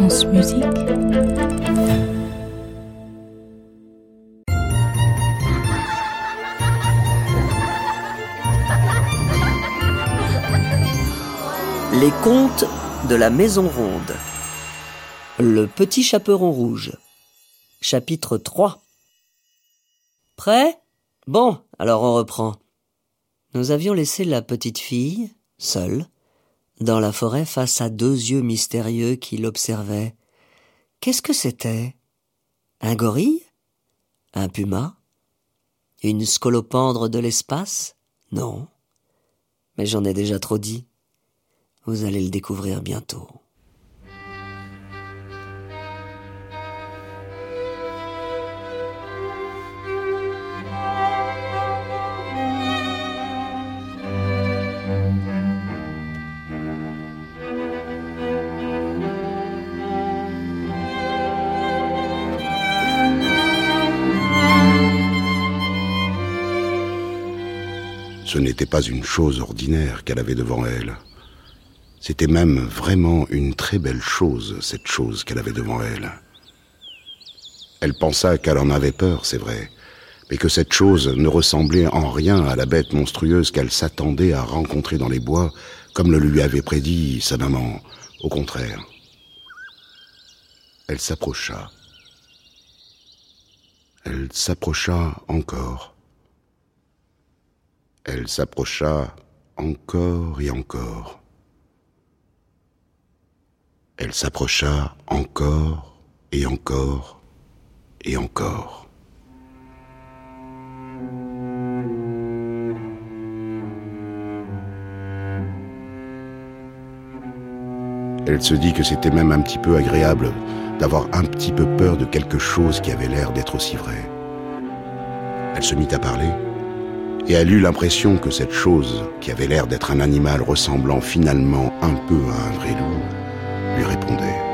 Les contes de la Maison Ronde. Le petit chaperon rouge. Chapitre 3. Prêt? Bon, alors on reprend. Nous avions laissé la petite fille, seule, dans la forêt face à deux yeux mystérieux qui l'observaient. Qu'est-ce que c'était? Un gorille? Un puma? Une scolopendre de l'espace? Non. Mais j'en ai déjà trop dit. Vous allez le découvrir bientôt. Ce n'était pas une chose ordinaire qu'elle avait devant elle. C'était même vraiment une très belle chose, cette chose qu'elle avait devant elle. Elle pensa qu'elle en avait peur, c'est vrai, mais que cette chose ne ressemblait en rien à la bête monstrueuse qu'elle s'attendait à rencontrer dans les bois, comme le lui avait prédit sa maman. Au contraire. Elle s'approcha. Elle s'approcha encore. Elle s'approcha encore et encore. Elle s'approcha encore et encore et encore. Elle se dit que c'était même un petit peu agréable d'avoir un petit peu peur de quelque chose qui avait l'air d'être aussi vrai. Elle se mit à parler et elle eut l'impression que cette chose, qui avait l'air d'être un animal ressemblant finalement un peu à un vrai loup, lui répondait.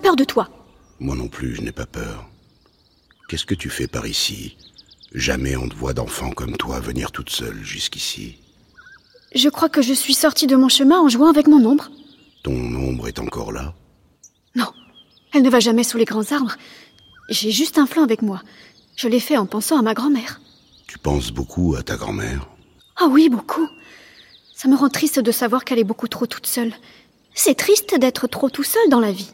Peur de toi. Moi non plus, je n'ai pas peur. Qu'est-ce que tu fais par ici? Jamais on ne voit d'enfant comme toi venir toute seule jusqu'ici. Je crois que je suis sortie de mon chemin en jouant avec mon ombre. Ton ombre est encore là? Non, elle ne va jamais sous les grands arbres. J'ai juste un flanc avec moi. Je l'ai fait en pensant à ma grand-mère. Tu penses beaucoup à ta grand-mère? Ah oui, beaucoup. Ça me rend triste de savoir qu'elle est beaucoup trop toute seule. C'est triste d'être trop tout seul dans la vie.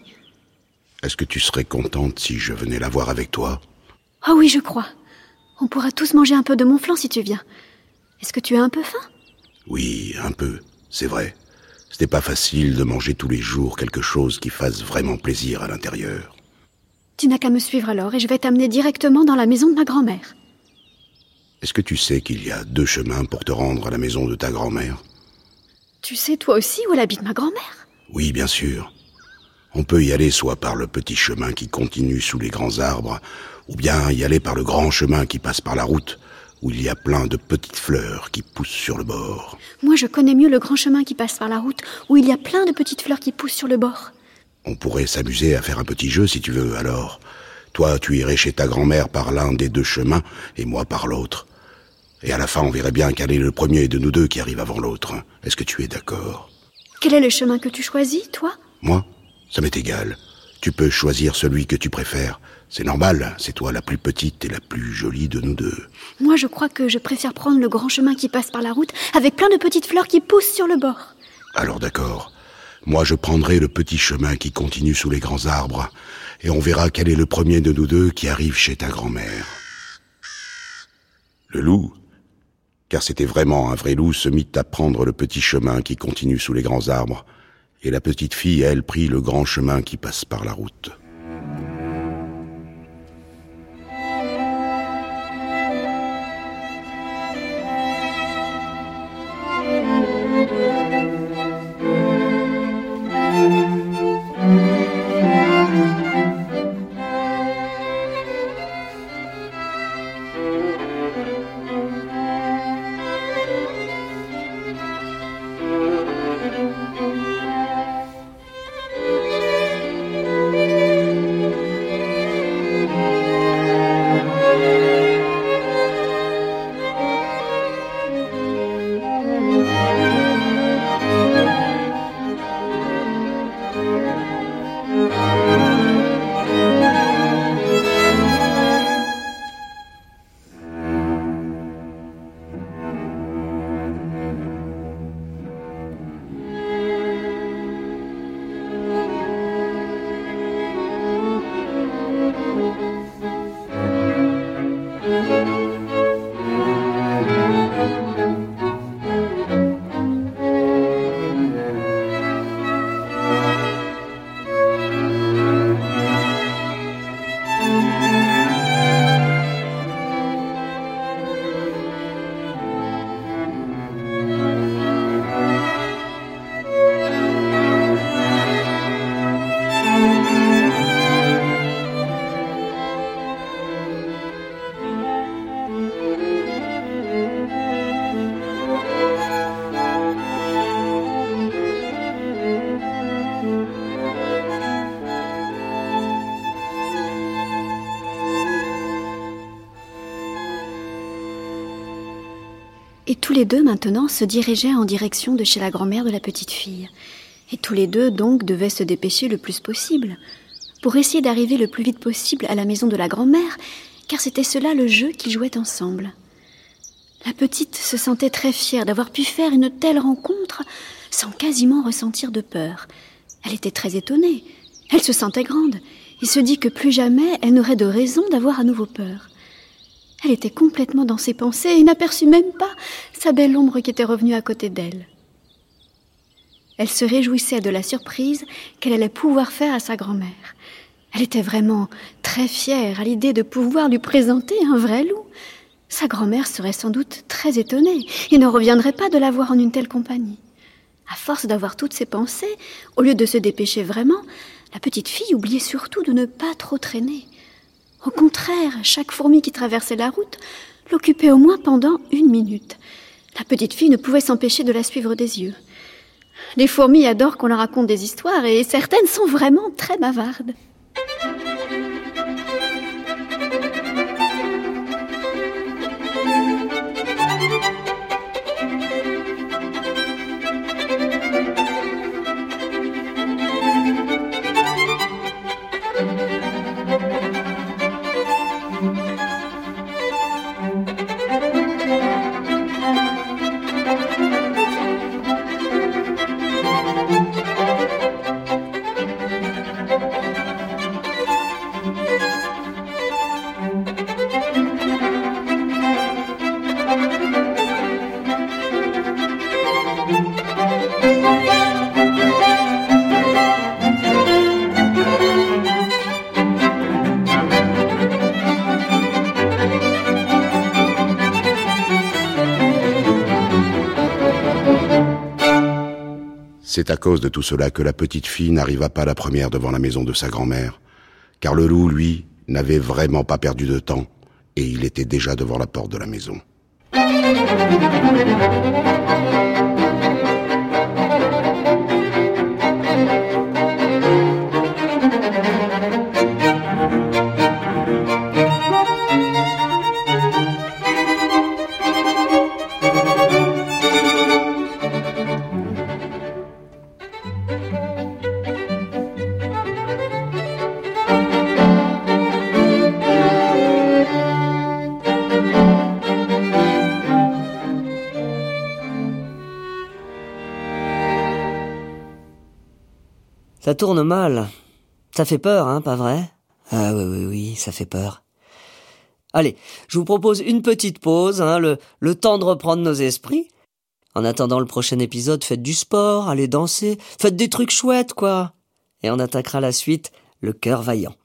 Est-ce que tu serais contente si je venais la voir avec toi? Ah oui, je crois. On pourra tous manger un peu de mon flanc si tu viens. Est-ce que tu as un peu faim? Oui, un peu, c'est vrai. Ce n'est pas facile de manger tous les jours quelque chose qui fasse vraiment plaisir à l'intérieur. Tu n'as qu'à me suivre alors et je vais t'amener directement dans la maison de ma grand-mère. Est-ce que tu sais qu'il y a deux chemins pour te rendre à la maison de ta grand-mère? Tu sais toi aussi où elle habite ma grand-mère? Oui, bien sûr. On peut y aller soit par le petit chemin qui continue sous les grands arbres, ou bien y aller par le grand chemin qui passe par la route, où il y a plein de petites fleurs qui poussent sur le bord. Moi, je connais mieux le grand chemin qui passe par la route, où il y a plein de petites fleurs qui poussent sur le bord. On pourrait s'amuser à faire un petit jeu si tu veux, alors. Toi, tu irais chez ta grand-mère par l'un des deux chemins, et moi par l'autre. Et à la fin, on verrait bien quel est le premier de nous deux qui arrive avant l'autre. Est-ce que tu es d'accord? Quel est le chemin que tu choisis, toi? Moi? Ça m'est égal. Tu peux choisir celui que tu préfères. C'est normal, c'est toi la plus petite et la plus jolie de nous deux. Moi, je crois que je préfère prendre le grand chemin qui passe par la route, avec plein de petites fleurs qui poussent sur le bord. Alors d'accord. Moi, je prendrai le petit chemin qui continue sous les grands arbres, et on verra quel est le premier de nous deux qui arrive chez ta grand-mère. Le loup, car c'était vraiment un vrai loup, se mit à prendre le petit chemin qui continue sous les grands arbres, et la petite fille, elle, prit le grand chemin qui passe par la route. Et tous les deux maintenant se dirigeaient en direction de chez la grand-mère de la petite fille. Et tous les deux donc devaient se dépêcher le plus possible, pour essayer d'arriver le plus vite possible à la maison de la grand-mère, car c'était cela le jeu qu'ils jouaient ensemble. La petite se sentait très fière d'avoir pu faire une telle rencontre sans quasiment ressentir de peur. Elle était très étonnée. Elle se sentait grande et se dit que plus jamais elle n'aurait de raison d'avoir à nouveau peur. Elle était complètement dans ses pensées et n'aperçut même pas sa belle ombre qui était revenue à côté d'elle. Elle se réjouissait de la surprise qu'elle allait pouvoir faire à sa grand-mère. Elle était vraiment très fière à l'idée de pouvoir lui présenter un vrai loup. Sa grand-mère serait sans doute très étonnée et ne reviendrait pas de la voir en une telle compagnie. À force d'avoir toutes ses pensées, au lieu de se dépêcher vraiment, la petite fille oubliait surtout de ne pas trop traîner. Au contraire, chaque fourmi qui traversait la route l'occupait au moins pendant une minute. La petite fille ne pouvait s'empêcher de la suivre des yeux. Les fourmis adorent qu'on leur raconte des histoires et certaines sont vraiment très bavardes. C'est à cause de tout cela que la petite fille n'arriva pas la première devant la maison de sa grand-mère, car le loup, lui, n'avait vraiment pas perdu de temps, et il était déjà devant la porte de la maison. Ça tourne mal. Ça fait peur, hein, pas vrai? Ah oui, oui, oui, ça fait peur. Allez, je vous propose une petite pause, hein, le, le temps de reprendre nos esprits. En attendant le prochain épisode, faites du sport, allez danser, faites des trucs chouettes, quoi. Et on attaquera la suite, le cœur vaillant.